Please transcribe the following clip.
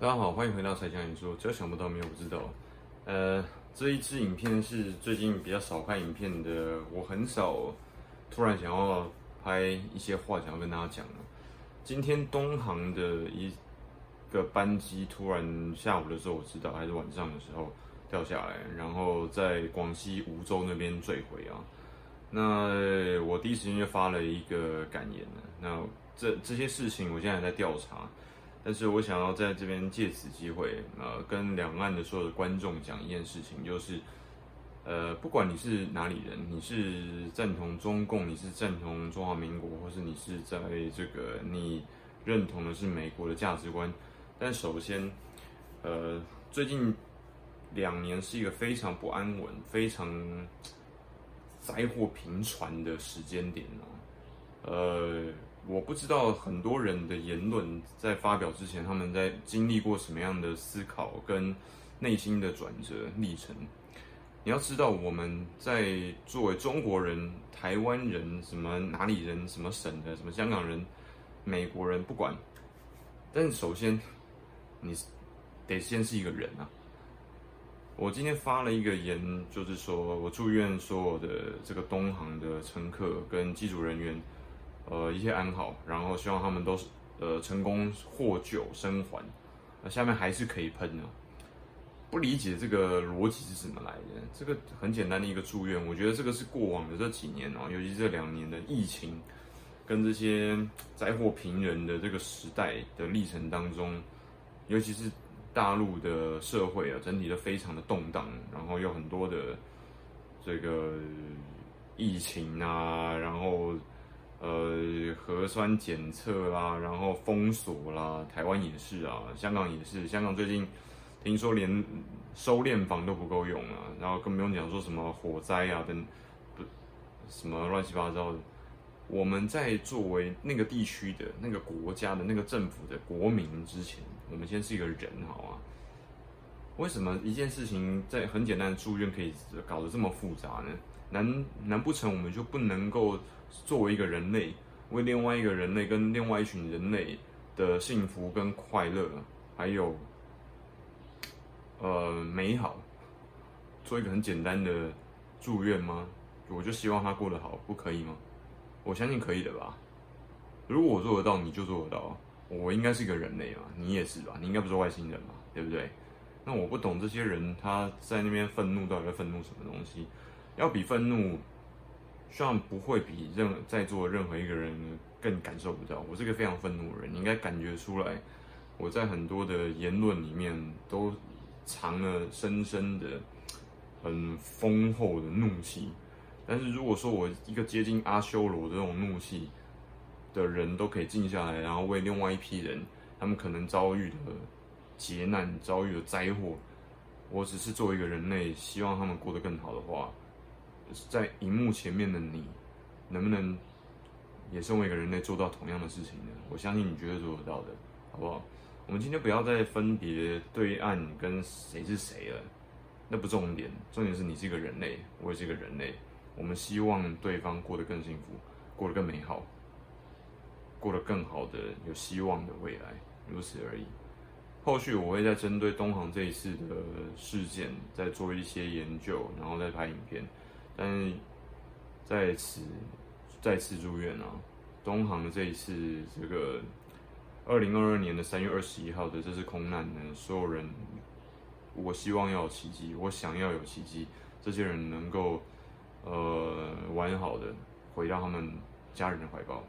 大家好，欢迎回到柴 Sean 你说，只要想不到没有不知道。呃，这一支影片是最近比较少拍影片的，我很少突然想要拍一些话想要跟大家讲。今天东航的一个班机突然下午的时候我知道，还是晚上的时候掉下来，然后在广西梧州那边坠毁啊。那我第一时间就发了一个感言了。那这这些事情我现在还在调查。但是我想要在这边借此机会，呃，跟两岸的所有的观众讲一件事情，就是，呃，不管你是哪里人，你是赞同中共，你是赞同中华民国，或是你是在这个你认同的是美国的价值观，但首先，呃，最近两年是一个非常不安稳、非常灾祸频传的时间点哦，呃。我不知道很多人的言论在发表之前，他们在经历过什么样的思考跟内心的转折历程。你要知道，我们在作为中国人、台湾人、什么哪里人、什么省的、什么香港人、美国人，不管。但首先，你得先是一个人啊。我今天发了一个言，就是说我祝愿所有的这个东航的乘客跟机组人员。呃，一切安好，然后希望他们都是呃成功获救生还。那下面还是可以喷的，不理解这个逻辑是怎么来的？这个很简单的一个祝愿，我觉得这个是过往的这几年哦，尤其这两年的疫情跟这些灾祸频仍的这个时代的历程当中，尤其是大陆的社会啊，整体都非常的动荡，然后有很多的这个疫情啊，然后。呃，核酸检测啦，然后封锁啦，台湾也是啊，香港也是。香港最近听说连收殓房都不够用了，然后更不用讲说什么火灾啊等不什么乱七八糟的。我们在作为那个地区的那个国家的那个政府的国民之前，我们先是一个人，好啊。为什么一件事情在很简单的祝愿可以搞得这么复杂呢？难难不成我们就不能够作为一个人类，为另外一个人类跟另外一群人类的幸福跟快乐，还有呃美好，做一个很简单的祝愿吗？我就希望他过得好，不可以吗？我相信可以的吧。如果我做得到，你就做得到。我应该是一个人类嘛，你也是吧？你应该不是外星人嘛，对不对？那我不懂这些人他在那边愤怒到底在愤怒什么东西。要比愤怒，希望不会比任在座任何一个人更感受不到。我是个非常愤怒的人，你应该感觉出来。我在很多的言论里面都藏了深深的、很丰厚的怒气。但是如果说我一个接近阿修罗的这种怒气的人都可以静下来，然后为另外一批人他们可能遭遇的劫难、遭遇的灾祸，我只是作为一个人类，希望他们过得更好的话。在荧幕前面的你，能不能也身为一个人类做到同样的事情呢？我相信你绝对做得到的，好不好？我们今天不要再分别对岸跟谁是谁了，那不重点，重点是你是一个人类，我也是一个人类，我们希望对方过得更幸福，过得更美好，过得更好的有希望的未来，如此而已。后续我会再针对东航这一次的事件再做一些研究，然后再拍影片。但在此再次祝愿啊，东航的这一次这个二零二二年的三月二十一号的这次空难呢，所有人，我希望要有奇迹，我想要有奇迹，这些人能够呃完好的回到他们家人的怀抱。